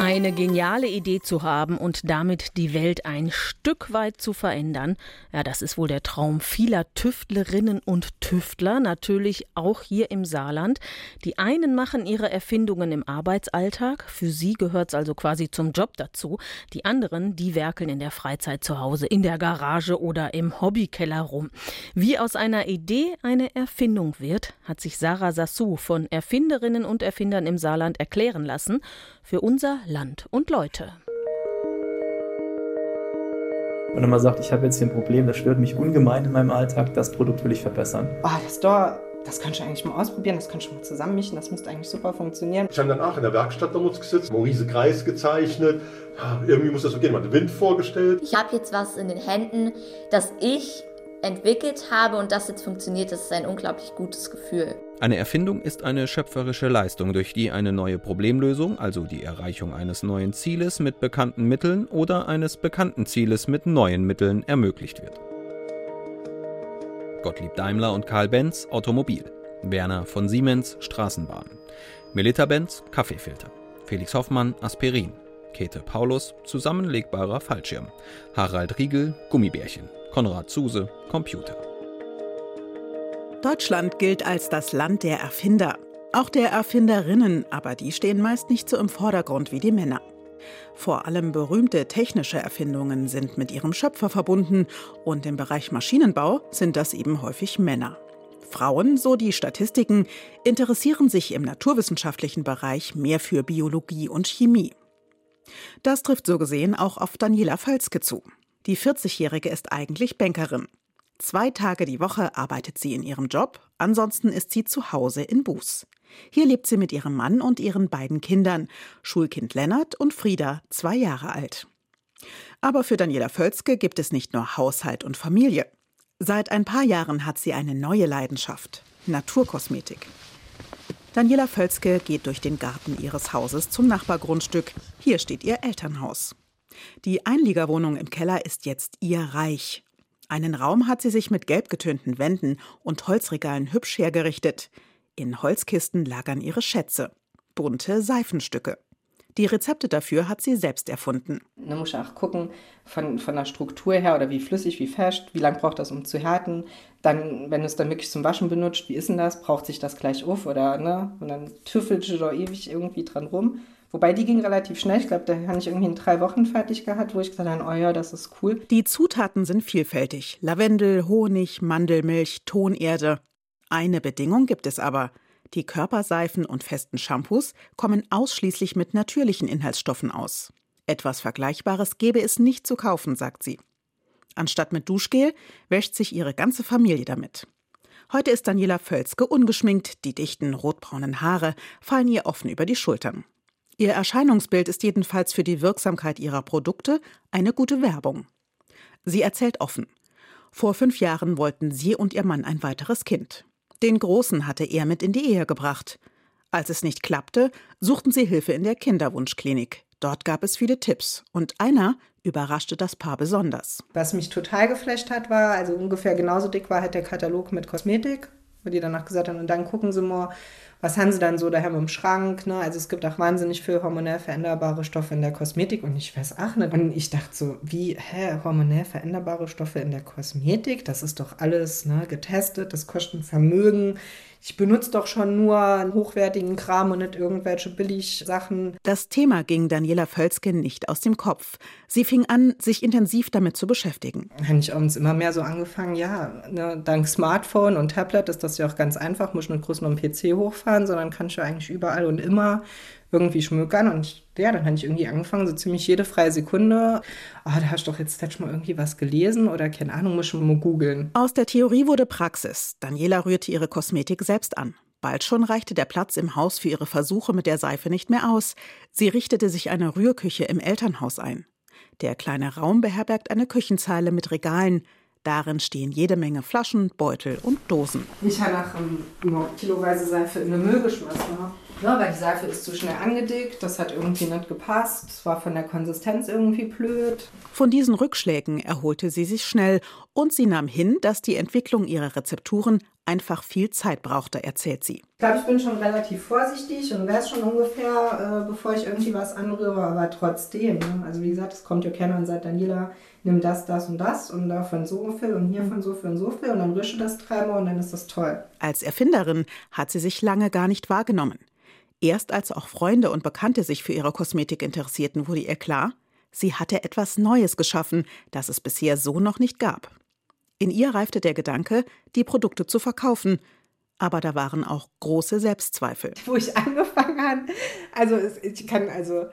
Eine geniale Idee zu haben und damit die Welt ein Stück weit zu verändern, ja, das ist wohl der Traum vieler Tüftlerinnen und Tüftler, natürlich auch hier im Saarland. Die einen machen ihre Erfindungen im Arbeitsalltag, für sie gehört es also quasi zum Job dazu. Die anderen, die werkeln in der Freizeit zu Hause, in der Garage oder im Hobbykeller rum. Wie aus einer Idee eine Erfindung wird, hat sich Sarah Sassou von Erfinderinnen und Erfindern im Saarland erklären lassen. Für unser Land und Leute. Wenn man sagt, ich habe jetzt hier ein Problem, das stört mich ungemein in meinem Alltag, das Produkt will ich verbessern. Oh, das Door, das kannst du eigentlich mal ausprobieren, das kannst du mal zusammenmischen, das müsste eigentlich super funktionieren. Ich habe danach in der Werkstatt damals gesetzt, Maurice Kreis gezeichnet. Irgendwie muss das so gehen, man hat den Wind vorgestellt. Ich habe jetzt was in den Händen, das ich entwickelt habe und das jetzt funktioniert, das ist ein unglaublich gutes Gefühl. Eine Erfindung ist eine schöpferische Leistung, durch die eine neue Problemlösung, also die Erreichung eines neuen Zieles mit bekannten Mitteln oder eines bekannten Zieles mit neuen Mitteln ermöglicht wird. Gottlieb Daimler und Karl Benz Automobil, Werner von Siemens Straßenbahn, Melita Benz Kaffeefilter, Felix Hoffmann Aspirin, Käthe Paulus zusammenlegbarer Fallschirm, Harald Riegel Gummibärchen, Konrad Zuse Computer. Deutschland gilt als das Land der Erfinder. Auch der Erfinderinnen, aber die stehen meist nicht so im Vordergrund wie die Männer. Vor allem berühmte technische Erfindungen sind mit ihrem Schöpfer verbunden und im Bereich Maschinenbau sind das eben häufig Männer. Frauen, so die Statistiken, interessieren sich im naturwissenschaftlichen Bereich mehr für Biologie und Chemie. Das trifft so gesehen auch auf Daniela Völzke zu. Die 40-Jährige ist eigentlich Bankerin. Zwei Tage die Woche arbeitet sie in ihrem Job, ansonsten ist sie zu Hause in Buß. Hier lebt sie mit ihrem Mann und ihren beiden Kindern, Schulkind Lennart und Frieda, zwei Jahre alt. Aber für Daniela Völzke gibt es nicht nur Haushalt und Familie. Seit ein paar Jahren hat sie eine neue Leidenschaft, Naturkosmetik. Daniela Völzke geht durch den Garten ihres Hauses zum Nachbargrundstück. Hier steht ihr Elternhaus. Die Einliegerwohnung im Keller ist jetzt ihr Reich. Einen Raum hat sie sich mit gelb getönten Wänden und Holzregalen hübsch hergerichtet. In Holzkisten lagern ihre Schätze. Bunte Seifenstücke. Die Rezepte dafür hat sie selbst erfunden. Da muss auch gucken, von, von der Struktur her oder wie flüssig, wie fest, wie lange braucht das, um zu härten. Dann, wenn du es dann wirklich zum Waschen benutzt, wie ist denn das? Braucht sich das gleich auf oder ne? Und dann tüffelt du da ewig irgendwie dran rum. Wobei die ging relativ schnell. Ich glaube, da habe ich irgendwie in drei Wochen fertig gehabt, wo ich gesagt habe, oh ja, das ist cool. Die Zutaten sind vielfältig. Lavendel, Honig, Mandelmilch, Tonerde. Eine Bedingung gibt es aber. Die Körperseifen und festen Shampoos kommen ausschließlich mit natürlichen Inhaltsstoffen aus. Etwas Vergleichbares gäbe es nicht zu kaufen, sagt sie. Anstatt mit Duschgel wäscht sich ihre ganze Familie damit. Heute ist Daniela Völzke ungeschminkt, die dichten rotbraunen Haare fallen ihr offen über die Schultern. Ihr Erscheinungsbild ist jedenfalls für die Wirksamkeit ihrer Produkte eine gute Werbung. Sie erzählt offen. Vor fünf Jahren wollten sie und ihr Mann ein weiteres Kind. Den Großen hatte er mit in die Ehe gebracht. Als es nicht klappte, suchten sie Hilfe in der Kinderwunschklinik. Dort gab es viele Tipps und einer überraschte das Paar besonders. Was mich total geflasht hat, war, also ungefähr genauso dick war halt der Katalog mit Kosmetik, wo die danach gesagt haben, und dann gucken sie mal, was haben sie dann so daheim im Schrank? Ne? Also es gibt auch wahnsinnig viel hormonell veränderbare Stoffe in der Kosmetik und ich weiß auch nicht. Und ich dachte so, wie, hä, hormonell veränderbare Stoffe in der Kosmetik? Das ist doch alles ne, getestet, das kostet ein Vermögen ich benutze doch schon nur hochwertigen Kram und nicht irgendwelche Billigsachen. Das Thema ging Daniela Völzke nicht aus dem Kopf. Sie fing an, sich intensiv damit zu beschäftigen. Habe ich abends immer mehr so angefangen, ja, ne, dank Smartphone und Tablet ist das ja auch ganz einfach, muss nicht groß noch einen PC hochfahren, sondern kannst du eigentlich überall und immer irgendwie schmökern. Und ja, dann habe ich irgendwie angefangen, so ziemlich jede freie Sekunde, ah, oh, da hast du doch jetzt letztes Mal irgendwie was gelesen oder keine Ahnung, muss schon mal googeln. Aus der Theorie wurde Praxis. Daniela rührte ihre Kosmetik selbst an. Bald schon reichte der Platz im Haus für ihre Versuche mit der Seife nicht mehr aus. Sie richtete sich eine Rührküche im Elternhaus ein. Der kleine Raum beherbergt eine Küchenzeile mit Regalen. Darin stehen jede Menge Flaschen, Beutel und Dosen. Ich habe nach um, kiloweise Seife in den Müll geschmissen. Ja, weil die Seife ist zu schnell angedickt, das hat irgendwie nicht gepasst, es war von der Konsistenz irgendwie blöd. Von diesen Rückschlägen erholte sie sich schnell und sie nahm hin, dass die Entwicklung ihrer Rezepturen einfach viel Zeit brauchte, erzählt sie. Ich glaube, ich bin schon relativ vorsichtig und weiß schon ungefähr, äh, bevor ich irgendwie was anrühre, aber trotzdem. Ne? Also wie gesagt, es kommt ja keiner und sagt, Daniela, nimm das, das und das und davon so viel und hiervon so viel und so viel und dann rüsche das dreimal und dann ist das toll. Als Erfinderin hat sie sich lange gar nicht wahrgenommen. Erst als auch Freunde und Bekannte sich für ihre Kosmetik interessierten, wurde ihr klar, sie hatte etwas Neues geschaffen, das es bisher so noch nicht gab. In ihr reifte der Gedanke, die Produkte zu verkaufen, aber da waren auch große Selbstzweifel. Wo ich angefangen habe, also ich kann also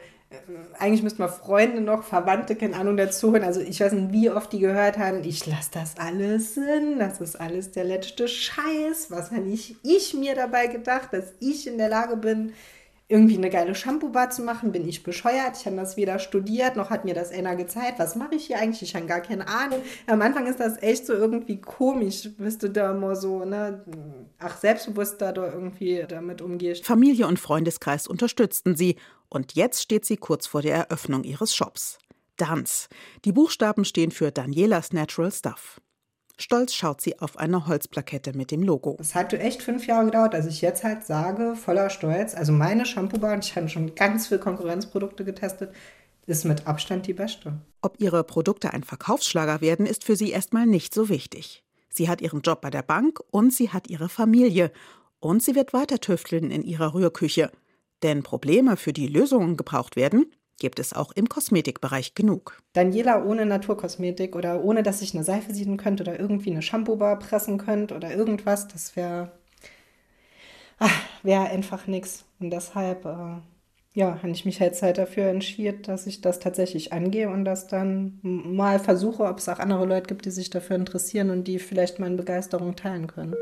eigentlich müssten wir Freunde noch, Verwandte, keine Ahnung, dazu hören. Also ich weiß nicht, wie oft die gehört haben, ich lasse das alles hin, das ist alles der letzte Scheiß. Was habe ich, ich mir dabei gedacht, dass ich in der Lage bin, irgendwie eine geile Shampoo-Bar zu machen, bin ich bescheuert. Ich habe das weder studiert, noch hat mir das einer gezeigt. Was mache ich hier eigentlich? Ich habe gar keine Ahnung. Am Anfang ist das echt so irgendwie komisch, bist du da immer so, ne, ach, selbstbewusst da irgendwie damit umgehst. Familie und Freundeskreis unterstützten sie und jetzt steht sie kurz vor der Eröffnung ihres Shops. Dance. Die Buchstaben stehen für Danielas Natural Stuff. Stolz schaut sie auf eine Holzplakette mit dem Logo. Es hat echt fünf Jahre gedauert, dass ich jetzt halt sage, voller Stolz, also meine Shampoo-Bar, und ich habe schon ganz viele Konkurrenzprodukte getestet, ist mit Abstand die beste. Ob ihre Produkte ein Verkaufsschlager werden, ist für sie erstmal nicht so wichtig. Sie hat ihren Job bei der Bank und sie hat ihre Familie. Und sie wird weiter tüfteln in ihrer Rührküche. Denn Probleme, für die Lösungen gebraucht werden, gibt es auch im Kosmetikbereich genug. Daniela ohne Naturkosmetik oder ohne, dass ich eine Seife sieden könnte oder irgendwie eine Shampoo-Bar pressen könnte oder irgendwas, das wäre wäre einfach nichts. Und deshalb äh, ja, habe ich mich jetzt halt dafür entschieden, dass ich das tatsächlich angehe und das dann mal versuche, ob es auch andere Leute gibt, die sich dafür interessieren und die vielleicht meine Begeisterung teilen können.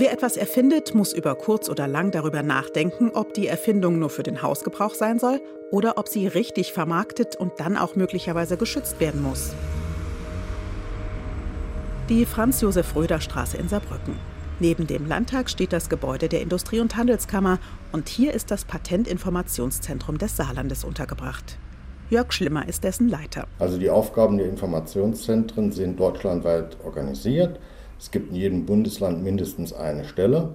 Wer etwas erfindet, muss über kurz oder lang darüber nachdenken, ob die Erfindung nur für den Hausgebrauch sein soll oder ob sie richtig vermarktet und dann auch möglicherweise geschützt werden muss. Die Franz-Josef-Röder-Straße in Saarbrücken. Neben dem Landtag steht das Gebäude der Industrie- und Handelskammer und hier ist das Patentinformationszentrum des Saarlandes untergebracht. Jörg Schlimmer ist dessen Leiter. Also die Aufgaben der Informationszentren sind deutschlandweit organisiert. Es gibt in jedem Bundesland mindestens eine Stelle.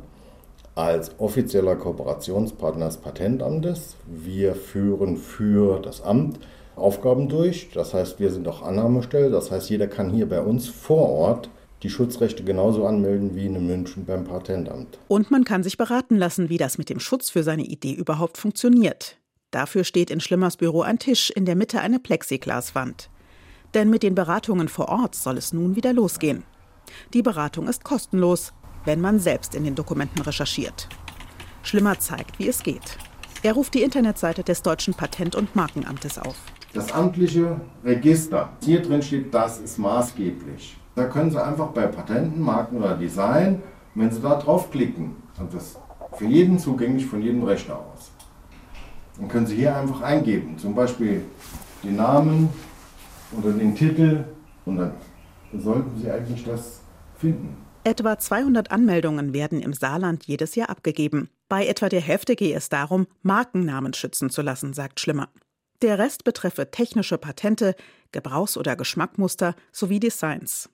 Als offizieller Kooperationspartner des Patentamtes. Wir führen für das Amt Aufgaben durch. Das heißt, wir sind auch Annahmestelle. Das heißt, jeder kann hier bei uns vor Ort die Schutzrechte genauso anmelden wie in München beim Patentamt. Und man kann sich beraten lassen, wie das mit dem Schutz für seine Idee überhaupt funktioniert. Dafür steht in Schlimmers Büro ein Tisch, in der Mitte eine Plexiglaswand. Denn mit den Beratungen vor Ort soll es nun wieder losgehen. Die Beratung ist kostenlos, wenn man selbst in den Dokumenten recherchiert. Schlimmer zeigt, wie es geht. Er ruft die Internetseite des Deutschen Patent- und Markenamtes auf. Das amtliche Register. Hier drin steht, das ist maßgeblich. Da können Sie einfach bei Patenten, Marken oder Design, wenn Sie da draufklicken, und das für jeden zugänglich von jedem Rechner aus, dann können Sie hier einfach eingeben, zum Beispiel den Namen oder den Titel und dann sollten Sie eigentlich das finden. Etwa 200 Anmeldungen werden im Saarland jedes Jahr abgegeben. Bei etwa der Hälfte gehe es darum, Markennamen schützen zu lassen, sagt Schlimmer. Der Rest betreffe technische Patente, Gebrauchs- oder Geschmackmuster sowie Designs.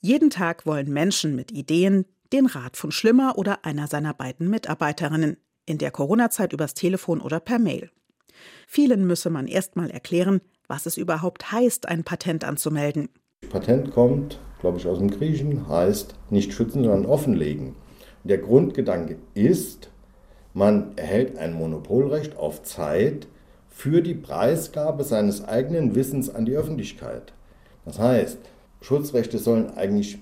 Jeden Tag wollen Menschen mit Ideen den Rat von Schlimmer oder einer seiner beiden Mitarbeiterinnen, in der Corona-Zeit übers Telefon oder per Mail. Vielen müsse man erst mal erklären, was es überhaupt heißt, ein Patent anzumelden. Patent kommt, glaube ich, aus dem Griechen, heißt nicht schützen, sondern offenlegen. Der Grundgedanke ist, man erhält ein Monopolrecht auf Zeit für die Preisgabe seines eigenen Wissens an die Öffentlichkeit. Das heißt, Schutzrechte sollen eigentlich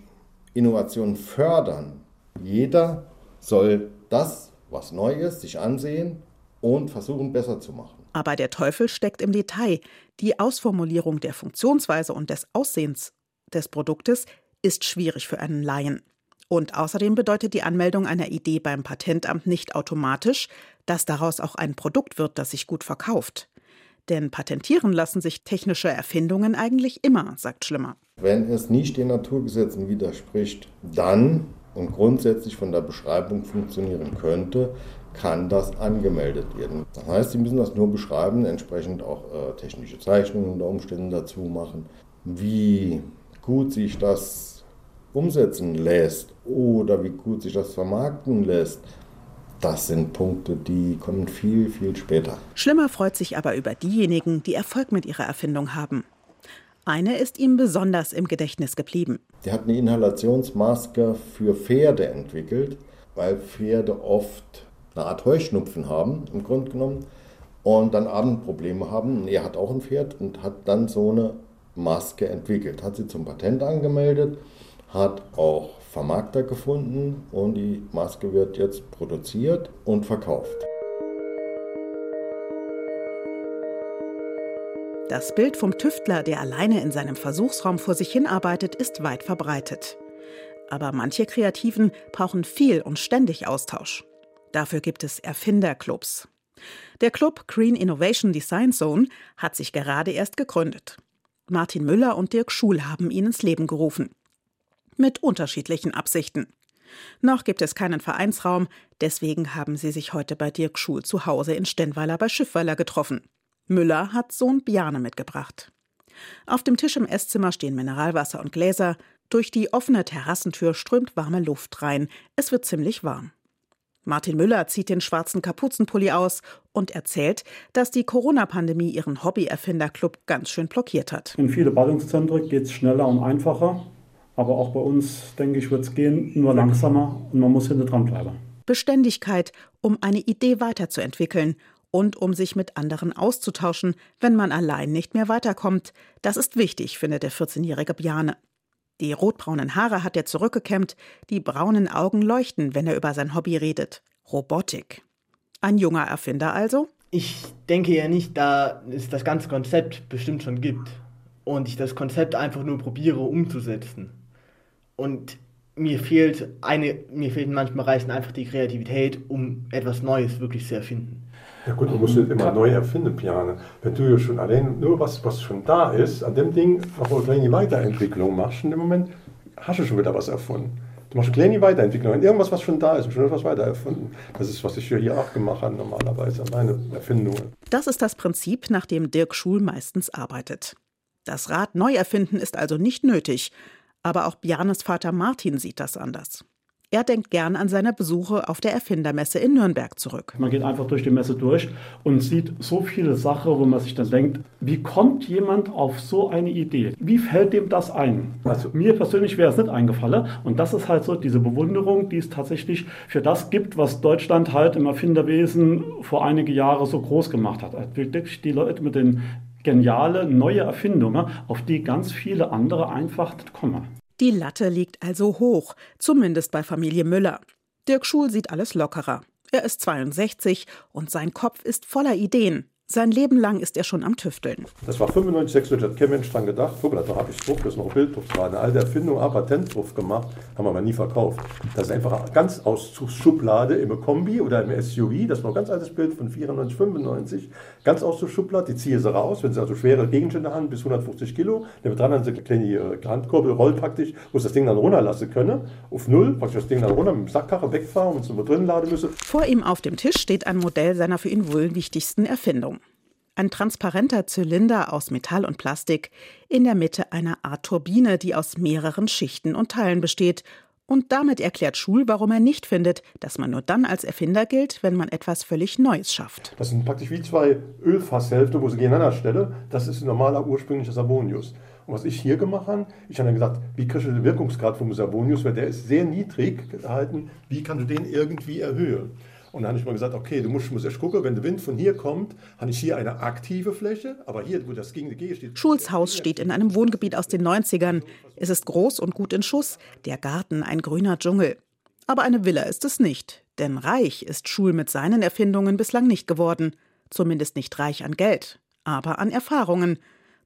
Innovationen fördern. Jeder soll das, was neu ist, sich ansehen und versuchen, besser zu machen. Aber der Teufel steckt im Detail. Die Ausformulierung der Funktionsweise und des Aussehens des Produktes ist schwierig für einen Laien. Und außerdem bedeutet die Anmeldung einer Idee beim Patentamt nicht automatisch, dass daraus auch ein Produkt wird, das sich gut verkauft. Denn patentieren lassen sich technische Erfindungen eigentlich immer, sagt Schlimmer. Wenn es nicht den Naturgesetzen widerspricht, dann und grundsätzlich von der Beschreibung funktionieren könnte, kann das angemeldet werden. Das heißt, Sie müssen das nur beschreiben, entsprechend auch äh, technische Zeichnungen unter Umständen dazu machen, wie gut sich das umsetzen lässt oder wie gut sich das vermarkten lässt, das sind Punkte, die kommen viel, viel später. Schlimmer freut sich aber über diejenigen, die Erfolg mit ihrer Erfindung haben. Eine ist ihm besonders im Gedächtnis geblieben. Der hat eine Inhalationsmaske für Pferde entwickelt, weil Pferde oft eine Art Heuschnupfen haben, im Grunde genommen, und dann Abendprobleme haben. Er hat auch ein Pferd und hat dann so eine Maske entwickelt, hat sie zum Patent angemeldet, hat auch Vermarkter gefunden und die Maske wird jetzt produziert und verkauft. Das Bild vom Tüftler, der alleine in seinem Versuchsraum vor sich hinarbeitet, ist weit verbreitet. Aber manche Kreativen brauchen viel und ständig Austausch. Dafür gibt es Erfinderclubs. Der Club Green Innovation Design Zone hat sich gerade erst gegründet. Martin Müller und Dirk Schul haben ihn ins Leben gerufen mit unterschiedlichen Absichten. Noch gibt es keinen Vereinsraum, deswegen haben sie sich heute bei Dirk Schul zu Hause in Stennweiler bei Schiffweiler getroffen. Müller hat Sohn Bjane mitgebracht. Auf dem Tisch im Esszimmer stehen Mineralwasser und Gläser. Durch die offene Terrassentür strömt warme Luft rein. Es wird ziemlich warm. Martin Müller zieht den schwarzen Kapuzenpulli aus und erzählt, dass die Corona-Pandemie ihren Hobbyerfinderclub ganz schön blockiert hat. In viele Ballungszentren geht es schneller und einfacher. Aber auch bei uns, denke ich, wird es gehen, nur langsamer und man muss hinter dran bleiben. Beständigkeit, um eine Idee weiterzuentwickeln und um sich mit anderen auszutauschen, wenn man allein nicht mehr weiterkommt. Das ist wichtig, findet der 14-jährige Bjane. Die rotbraunen Haare hat er zurückgekämmt, die braunen Augen leuchten, wenn er über sein Hobby redet. Robotik. Ein junger Erfinder also? Ich denke ja nicht, da es das ganze Konzept bestimmt schon gibt und ich das Konzept einfach nur probiere umzusetzen. Und mir fehlt eine, mir fehlt in manchen Bereichen einfach die Kreativität, um etwas Neues wirklich zu erfinden. Ja gut, man muss nicht immer neu erfinden, Piane. Wenn du ja schon allein nur was, was schon da ist, an dem Ding noch eine kleine Weiterentwicklung machst, in dem Moment hast du schon wieder was erfunden. Du machst eine kleine Weiterentwicklung an irgendwas, was schon da ist und schon etwas weiter erfunden. Das ist, was ich hier auch gemacht habe, normalerweise, meine Erfindungen. Das ist das Prinzip, nach dem Dirk Schul meistens arbeitet. Das Rad neu erfinden ist also nicht nötig, aber auch Bjarnes Vater Martin sieht das anders. Er denkt gern an seine Besuche auf der Erfindermesse in Nürnberg zurück. Man geht einfach durch die Messe durch und sieht so viele Sachen, wo man sich dann denkt, wie kommt jemand auf so eine Idee? Wie fällt dem das ein? Also mir persönlich wäre es nicht eingefallen. Und das ist halt so diese Bewunderung, die es tatsächlich für das gibt, was Deutschland halt im Erfinderwesen vor einige Jahre so groß gemacht hat. Also wirklich die Leute mit den geniale neue Erfindungen, auf die ganz viele andere einfach kommen. Die Latte liegt also hoch, zumindest bei Familie Müller. Dirk Schul sieht alles lockerer. Er ist 62 und sein Kopf ist voller Ideen. Sein Leben lang ist er schon am Tüfteln. Das war 95, 96, hat kein Mensch dran gedacht. Guck mal, da habe ich Druck, das ist noch ein Bilddruck. Das war eine alte Erfindung, ein Patentdruck gemacht, haben wir aber nie verkauft. Das ist einfach ganz aus Schublade im Kombi oder im SUV, das ist noch ein ganz altes Bild von 94, 95, ganz aus der Schublade, die ziehe sie raus, wenn sie also schwere Gegenstände haben, bis 150 Kilo, neben dran haben sie eine kleine äh, Handkurbel, rollt praktisch, wo sie das Ding dann runterlassen können, auf Null, praktisch das Ding dann runter mit dem Sackkarre wegfahren und es drin laden müssen. Vor ihm auf dem Tisch steht ein Modell seiner für ihn wohl wichtigsten Erfindung. Ein transparenter Zylinder aus Metall und Plastik, in der Mitte eine Art Turbine, die aus mehreren Schichten und Teilen besteht. Und damit erklärt Schul, warum er nicht findet, dass man nur dann als Erfinder gilt, wenn man etwas völlig Neues schafft. Das sind praktisch wie zwei Ölfasshälften, wo sie gegeneinander stellen. Das ist ein normaler ursprünglicher Savonius. Und was ich hier gemacht habe, ich habe dann gesagt, wie kriege ich den Wirkungsgrad vom Savonius, weil der ist sehr niedrig gehalten, wie kannst du den irgendwie erhöhen? Und dann habe ich mal gesagt, okay, du musst, musst erst gucken, wenn der Wind von hier kommt, habe ich hier eine aktive Fläche, aber hier, wo das gegen die G steht. Schuls Haus steht in einem Wohngebiet aus den 90ern. Es ist groß und gut in Schuss, der Garten ein grüner Dschungel. Aber eine Villa ist es nicht, denn reich ist Schul mit seinen Erfindungen bislang nicht geworden. Zumindest nicht reich an Geld, aber an Erfahrungen.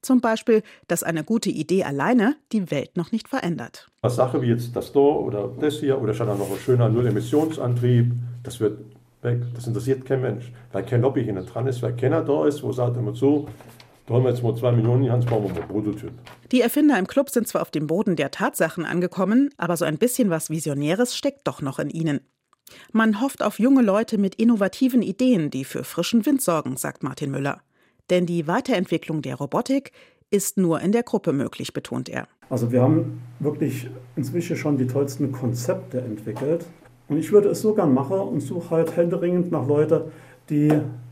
Zum Beispiel, dass eine gute Idee alleine die Welt noch nicht verändert. Eine Sache wie jetzt das da oder das hier oder statt noch ein schöner Null-Emissionsantrieb, das wird weg. Das interessiert kein Mensch. Weil kein Lobby hinten dran ist, weil keiner da ist, wo sagt immer so, da haben wir jetzt mal zwei Millionen Hand, bauen wir mal Prototyp. Die Erfinder im Club sind zwar auf dem Boden der Tatsachen angekommen, aber so ein bisschen was Visionäres steckt doch noch in ihnen. Man hofft auf junge Leute mit innovativen Ideen, die für frischen Wind sorgen, sagt Martin Müller. Denn die Weiterentwicklung der Robotik ist nur in der Gruppe möglich, betont er. Also wir haben wirklich inzwischen schon die tollsten Konzepte entwickelt. Und ich würde es so gern machen und suche halt händeringend nach Leuten, die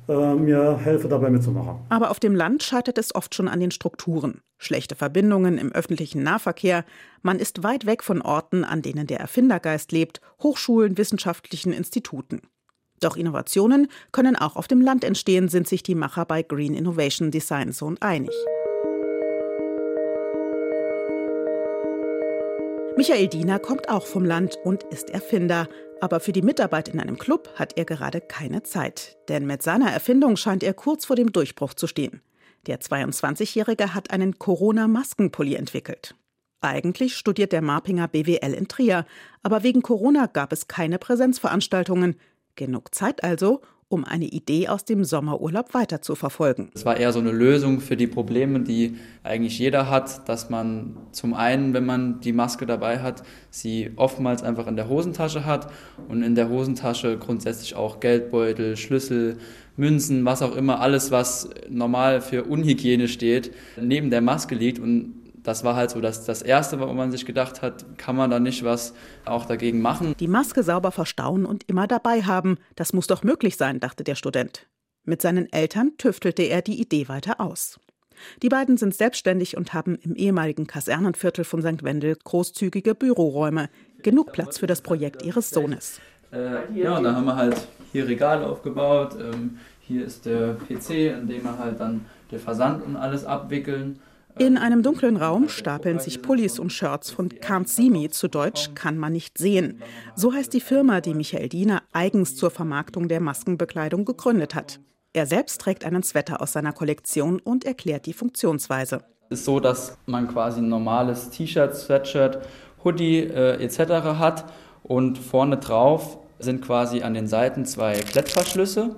äh, mir helfen, dabei mitzumachen. Aber auf dem Land scheitert es oft schon an den Strukturen. Schlechte Verbindungen im öffentlichen Nahverkehr, man ist weit weg von Orten, an denen der Erfindergeist lebt, Hochschulen, wissenschaftlichen Instituten. Doch Innovationen können auch auf dem Land entstehen, sind sich die Macher bei Green Innovation Design Zone einig. Michael Diener kommt auch vom Land und ist Erfinder. Aber für die Mitarbeit in einem Club hat er gerade keine Zeit. Denn mit seiner Erfindung scheint er kurz vor dem Durchbruch zu stehen. Der 22-Jährige hat einen Corona-Maskenpulli entwickelt. Eigentlich studiert der Marpinger BWL in Trier, aber wegen Corona gab es keine Präsenzveranstaltungen. Genug Zeit also, um eine Idee aus dem Sommerurlaub weiter zu verfolgen. Es war eher so eine Lösung für die Probleme, die eigentlich jeder hat, dass man zum einen, wenn man die Maske dabei hat, sie oftmals einfach in der Hosentasche hat und in der Hosentasche grundsätzlich auch Geldbeutel, Schlüssel, Münzen, was auch immer, alles, was normal für Unhygiene steht, neben der Maske liegt und das war halt so das, das Erste, wo man sich gedacht hat, kann man da nicht was auch dagegen machen. Die Maske sauber verstauen und immer dabei haben, das muss doch möglich sein, dachte der Student. Mit seinen Eltern tüftelte er die Idee weiter aus. Die beiden sind selbstständig und haben im ehemaligen Kasernenviertel von St. Wendel großzügige Büroräume. Genug Platz für das Projekt ihres Sohnes. Äh, ja, und dann haben wir halt hier Regale aufgebaut. Ähm, hier ist der PC, in dem wir halt dann den Versand und alles abwickeln. In einem dunklen Raum stapeln sich Pullis und Shirts von Can't See Me, zu Deutsch kann man nicht sehen. So heißt die Firma, die Michael Diener eigens zur Vermarktung der Maskenbekleidung gegründet hat. Er selbst trägt einen Sweater aus seiner Kollektion und erklärt die Funktionsweise. Es ist so, dass man quasi ein normales T-Shirt, Sweatshirt, Hoodie äh, etc. hat und vorne drauf sind quasi an den Seiten zwei Klettverschlüsse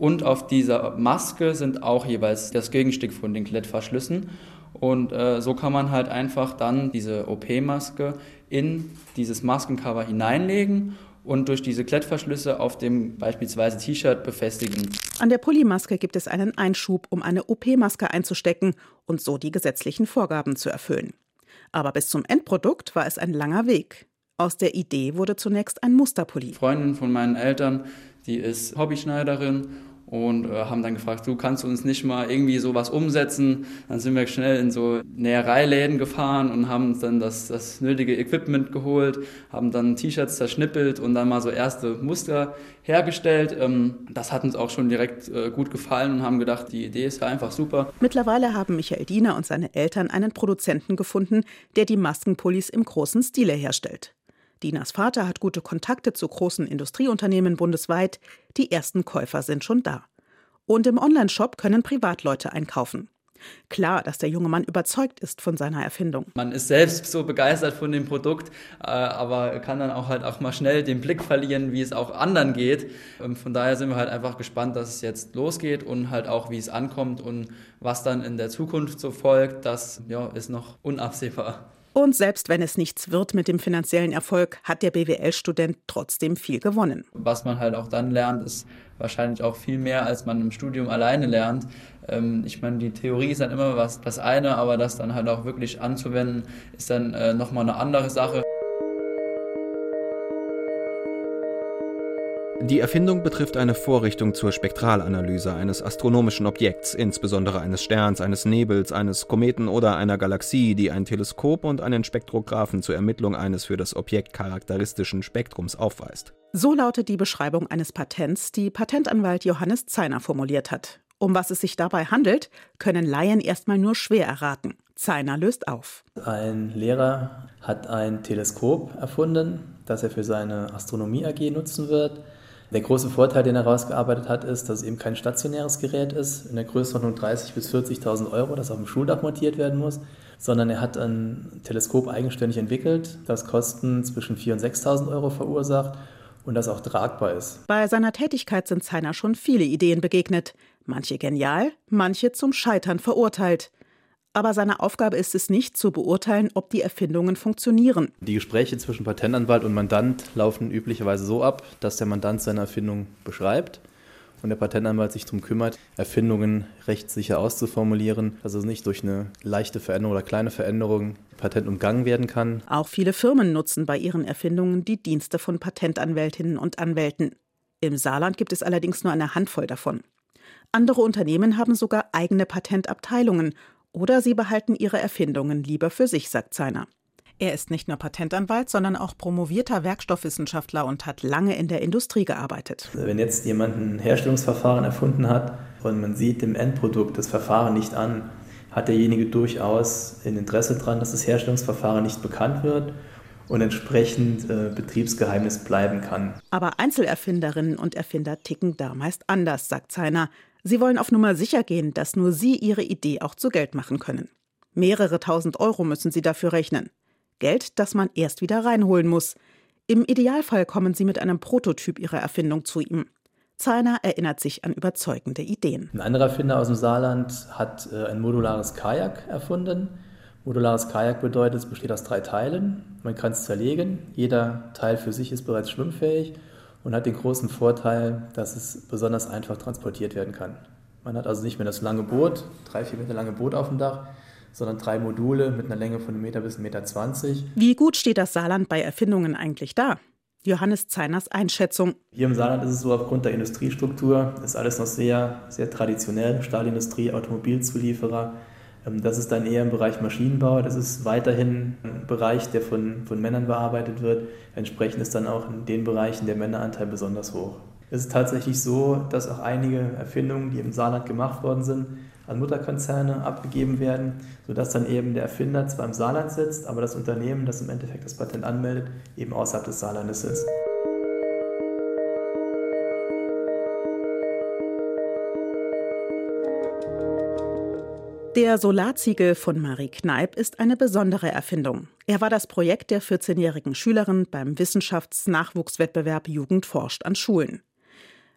und auf dieser Maske sind auch jeweils das Gegenstück von den Klettverschlüssen. Und äh, so kann man halt einfach dann diese OP-Maske in dieses Maskencover hineinlegen und durch diese Klettverschlüsse auf dem beispielsweise T-Shirt befestigen. An der Polymaske gibt es einen Einschub, um eine OP-Maske einzustecken und so die gesetzlichen Vorgaben zu erfüllen. Aber bis zum Endprodukt war es ein langer Weg. Aus der Idee wurde zunächst ein Musterpulli. Freundin von meinen Eltern, die ist Hobbyschneiderin und äh, haben dann gefragt, du kannst uns nicht mal irgendwie sowas umsetzen. Dann sind wir schnell in so Nähereiläden gefahren und haben dann das, das nötige Equipment geholt, haben dann T-Shirts zerschnippelt und dann mal so erste Muster hergestellt. Ähm, das hat uns auch schon direkt äh, gut gefallen und haben gedacht, die Idee ist ja einfach super. Mittlerweile haben Michael Diener und seine Eltern einen Produzenten gefunden, der die Maskenpullis im großen Stile herstellt. Dinas Vater hat gute Kontakte zu großen Industrieunternehmen bundesweit. Die ersten Käufer sind schon da. Und im Onlineshop können Privatleute einkaufen. Klar, dass der junge Mann überzeugt ist von seiner Erfindung. Man ist selbst so begeistert von dem Produkt, äh, aber kann dann auch halt auch mal schnell den Blick verlieren, wie es auch anderen geht. Ähm, von daher sind wir halt einfach gespannt, dass es jetzt losgeht und halt auch, wie es ankommt und was dann in der Zukunft so folgt, das ja, ist noch unabsehbar. Und selbst wenn es nichts wird mit dem finanziellen Erfolg, hat der BWL-Student trotzdem viel gewonnen. Was man halt auch dann lernt, ist wahrscheinlich auch viel mehr, als man im Studium alleine lernt. Ähm, ich meine, die Theorie ist dann immer was, das eine, aber das dann halt auch wirklich anzuwenden, ist dann äh, nochmal eine andere Sache. Die Erfindung betrifft eine Vorrichtung zur Spektralanalyse eines astronomischen Objekts, insbesondere eines Sterns, eines Nebels, eines Kometen oder einer Galaxie, die ein Teleskop und einen Spektrographen zur Ermittlung eines für das Objekt charakteristischen Spektrums aufweist. So lautet die Beschreibung eines Patents, die Patentanwalt Johannes Zeiner formuliert hat. Um was es sich dabei handelt, können Laien erstmal nur schwer erraten. Zeiner löst auf. Ein Lehrer hat ein Teleskop erfunden, das er für seine Astronomie AG nutzen wird. Der große Vorteil, den er herausgearbeitet hat, ist, dass es eben kein stationäres Gerät ist, in der Größenordnung 30.000 bis 40.000 Euro, das auf dem Schuldach montiert werden muss, sondern er hat ein Teleskop eigenständig entwickelt, das Kosten zwischen 4.000 und 6.000 Euro verursacht und das auch tragbar ist. Bei seiner Tätigkeit sind Zeiner schon viele Ideen begegnet. Manche genial, manche zum Scheitern verurteilt. Aber seine Aufgabe ist es nicht, zu beurteilen, ob die Erfindungen funktionieren. Die Gespräche zwischen Patentanwalt und Mandant laufen üblicherweise so ab, dass der Mandant seine Erfindung beschreibt und der Patentanwalt sich darum kümmert, Erfindungen rechtssicher auszuformulieren, dass es nicht durch eine leichte Veränderung oder kleine Veränderung Patent umgangen werden kann. Auch viele Firmen nutzen bei ihren Erfindungen die Dienste von Patentanwältinnen und Anwälten. Im Saarland gibt es allerdings nur eine Handvoll davon. Andere Unternehmen haben sogar eigene Patentabteilungen oder sie behalten ihre Erfindungen lieber für sich, sagt Zeiner. Er ist nicht nur Patentanwalt, sondern auch promovierter Werkstoffwissenschaftler und hat lange in der Industrie gearbeitet. Wenn jetzt jemand ein Herstellungsverfahren erfunden hat und man sieht dem Endprodukt das Verfahren nicht an, hat derjenige durchaus ein Interesse daran, dass das Herstellungsverfahren nicht bekannt wird und entsprechend äh, Betriebsgeheimnis bleiben kann. Aber Einzelerfinderinnen und Erfinder ticken da meist anders, sagt Zeiner. Sie wollen auf Nummer sicher gehen, dass nur sie ihre Idee auch zu Geld machen können. Mehrere tausend Euro müssen sie dafür rechnen. Geld, das man erst wieder reinholen muss. Im Idealfall kommen sie mit einem Prototyp ihrer Erfindung zu ihm. Zeiner erinnert sich an überzeugende Ideen. Ein anderer Erfinder aus dem Saarland hat äh, ein modulares Kajak erfunden. Modulares Kajak bedeutet, es besteht aus drei Teilen. Man kann es zerlegen. Jeder Teil für sich ist bereits schwimmfähig und hat den großen Vorteil, dass es besonders einfach transportiert werden kann. Man hat also nicht mehr das lange Boot, drei, vier Meter lange Boot auf dem Dach, sondern drei Module mit einer Länge von einem Meter bis 1,20 Meter. 20. Wie gut steht das Saarland bei Erfindungen eigentlich da? Johannes Zeiners Einschätzung. Hier im Saarland ist es so, aufgrund der Industriestruktur ist alles noch sehr, sehr traditionell. Stahlindustrie, Automobilzulieferer. Ähm, das ist dann eher im Bereich Maschinenbau. Das ist weiterhin ein Bereich, der von, von Männern bearbeitet wird. Entsprechend ist dann auch in den Bereichen der Männeranteil besonders hoch. Es ist tatsächlich so, dass auch einige Erfindungen, die im Saarland gemacht worden sind, an Mutterkonzerne abgegeben werden, sodass dann eben der Erfinder zwar im Saarland sitzt, aber das Unternehmen, das im Endeffekt das Patent anmeldet, eben außerhalb des Saarlandes ist. Der Solarziegel von Marie Kneip ist eine besondere Erfindung. Er war das Projekt der 14-jährigen Schülerin beim Wissenschaftsnachwuchswettbewerb Jugend forscht an Schulen.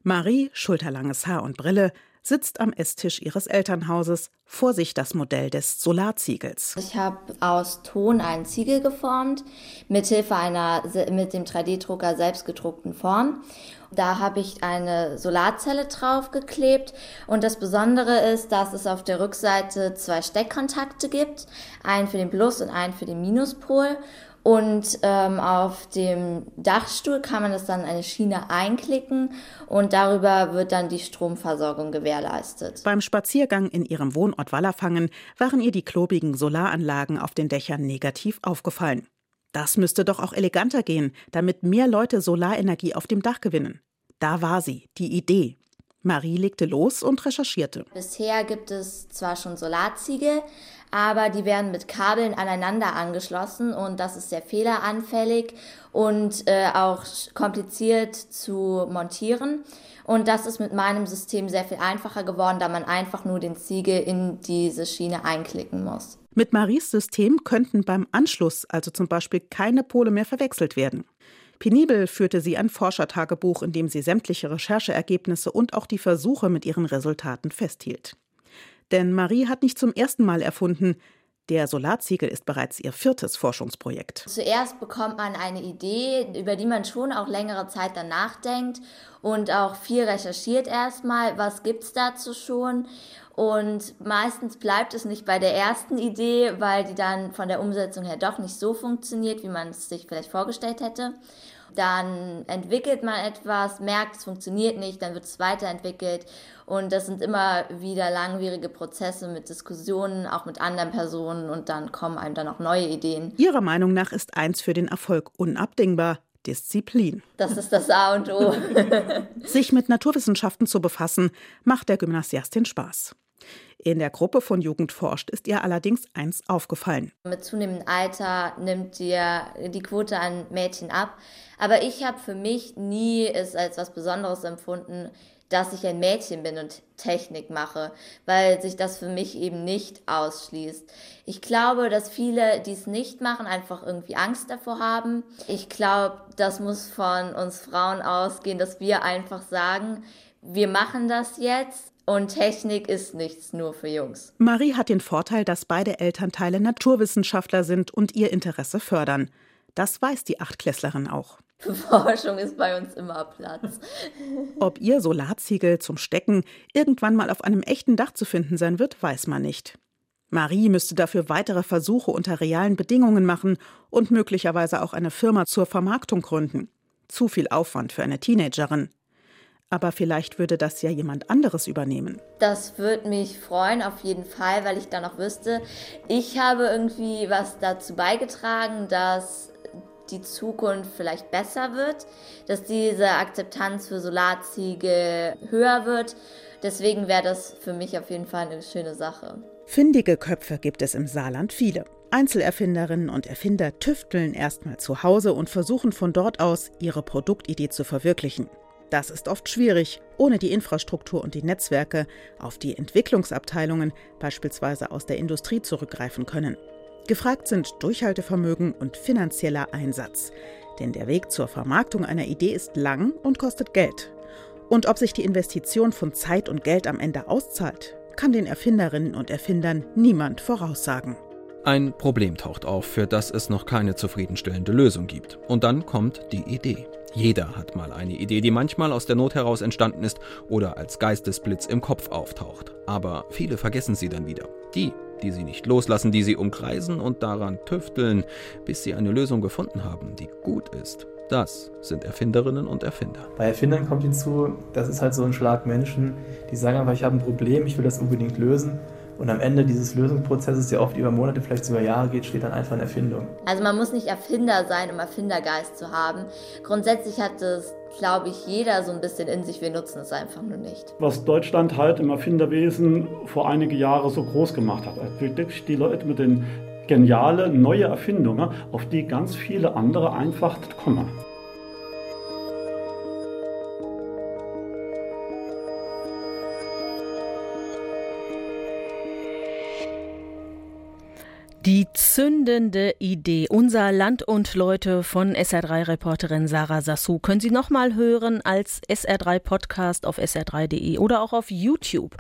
Marie, schulterlanges Haar und Brille, sitzt am Esstisch ihres Elternhauses, vor sich das Modell des Solarziegels. Ich habe aus Ton einen Ziegel geformt, mithilfe einer mit dem 3D-Drucker selbst gedruckten Form. Da habe ich eine Solarzelle draufgeklebt und das Besondere ist, dass es auf der Rückseite zwei Steckkontakte gibt, einen für den Plus- und einen für den Minuspol und ähm, auf dem Dachstuhl kann man das dann eine Schiene einklicken und darüber wird dann die Stromversorgung gewährleistet. Beim Spaziergang in ihrem Wohnort Wallerfangen waren ihr die klobigen Solaranlagen auf den Dächern negativ aufgefallen. Das müsste doch auch eleganter gehen, damit mehr Leute Solarenergie auf dem Dach gewinnen. Da war sie, die Idee. Marie legte los und recherchierte. Bisher gibt es zwar schon Solarziegel, aber die werden mit Kabeln aneinander angeschlossen und das ist sehr fehleranfällig und äh, auch kompliziert zu montieren. Und das ist mit meinem System sehr viel einfacher geworden, da man einfach nur den Ziegel in diese Schiene einklicken muss. Mit Maries System könnten beim Anschluss also zum Beispiel keine Pole mehr verwechselt werden. Penibel führte sie ein Forschertagebuch, in dem sie sämtliche Rechercheergebnisse und auch die Versuche mit ihren Resultaten festhielt. Denn Marie hat nicht zum ersten Mal erfunden, der Solarziegel ist bereits ihr viertes Forschungsprojekt. Zuerst bekommt man eine Idee, über die man schon auch längere Zeit dann nachdenkt und auch viel recherchiert erstmal, was gibt es dazu schon. Und meistens bleibt es nicht bei der ersten Idee, weil die dann von der Umsetzung her doch nicht so funktioniert, wie man es sich vielleicht vorgestellt hätte. Dann entwickelt man etwas, merkt, es funktioniert nicht, dann wird es weiterentwickelt. Und das sind immer wieder langwierige Prozesse mit Diskussionen, auch mit anderen Personen und dann kommen einem dann auch neue Ideen. Ihrer Meinung nach ist eins für den Erfolg unabdingbar. Disziplin. Das ist das A und O. Sich mit Naturwissenschaften zu befassen, macht der Gymnasiastin Spaß. In der Gruppe von Jugend forscht ist ihr allerdings eins aufgefallen. Mit zunehmendem Alter nimmt dir die Quote an Mädchen ab. Aber ich habe für mich nie es als was Besonderes empfunden, dass ich ein Mädchen bin und Technik mache, weil sich das für mich eben nicht ausschließt. Ich glaube, dass viele, die es nicht machen, einfach irgendwie Angst davor haben. Ich glaube, das muss von uns Frauen ausgehen, dass wir einfach sagen, wir machen das jetzt und Technik ist nichts nur für Jungs. Marie hat den Vorteil, dass beide Elternteile Naturwissenschaftler sind und ihr Interesse fördern. Das weiß die Achtklässlerin auch. Forschung ist bei uns immer Platz. Ob ihr Solarziegel zum Stecken irgendwann mal auf einem echten Dach zu finden sein wird, weiß man nicht. Marie müsste dafür weitere Versuche unter realen Bedingungen machen und möglicherweise auch eine Firma zur Vermarktung gründen. Zu viel Aufwand für eine Teenagerin. Aber vielleicht würde das ja jemand anderes übernehmen. Das würde mich freuen, auf jeden Fall, weil ich dann auch wüsste, ich habe irgendwie was dazu beigetragen, dass die Zukunft vielleicht besser wird, dass diese Akzeptanz für Solarziegel höher wird. Deswegen wäre das für mich auf jeden Fall eine schöne Sache. Findige Köpfe gibt es im Saarland viele. Einzelerfinderinnen und Erfinder tüfteln erstmal zu Hause und versuchen von dort aus, ihre Produktidee zu verwirklichen. Das ist oft schwierig, ohne die Infrastruktur und die Netzwerke, auf die Entwicklungsabteilungen beispielsweise aus der Industrie zurückgreifen können. Gefragt sind Durchhaltevermögen und finanzieller Einsatz. Denn der Weg zur Vermarktung einer Idee ist lang und kostet Geld. Und ob sich die Investition von Zeit und Geld am Ende auszahlt, kann den Erfinderinnen und Erfindern niemand voraussagen. Ein Problem taucht auf, für das es noch keine zufriedenstellende Lösung gibt. Und dann kommt die Idee. Jeder hat mal eine Idee, die manchmal aus der Not heraus entstanden ist oder als Geistesblitz im Kopf auftaucht. Aber viele vergessen sie dann wieder. Die, die sie nicht loslassen, die sie umkreisen und daran tüfteln, bis sie eine Lösung gefunden haben, die gut ist. Das sind Erfinderinnen und Erfinder. Bei Erfindern kommt hinzu, das ist halt so ein Schlag Menschen, die sagen einfach, ich habe ein Problem, ich will das unbedingt lösen. Und am Ende dieses Lösungsprozesses, der oft über Monate, vielleicht sogar Jahre geht, steht dann einfach eine Erfindung. Also man muss nicht Erfinder sein, um Erfindergeist zu haben. Grundsätzlich hat es, glaube ich, jeder so ein bisschen in sich. Wir nutzen es einfach nur nicht. Was Deutschland halt im Erfinderwesen vor einige Jahre so groß gemacht hat. Wirklich die Leute mit den geniale neue Erfindungen, auf die ganz viele andere einfach kommen. Die zündende Idee. Unser Land und Leute von SR3-Reporterin Sarah Sassou können Sie nochmal hören als SR3-Podcast auf sr3.de oder auch auf YouTube.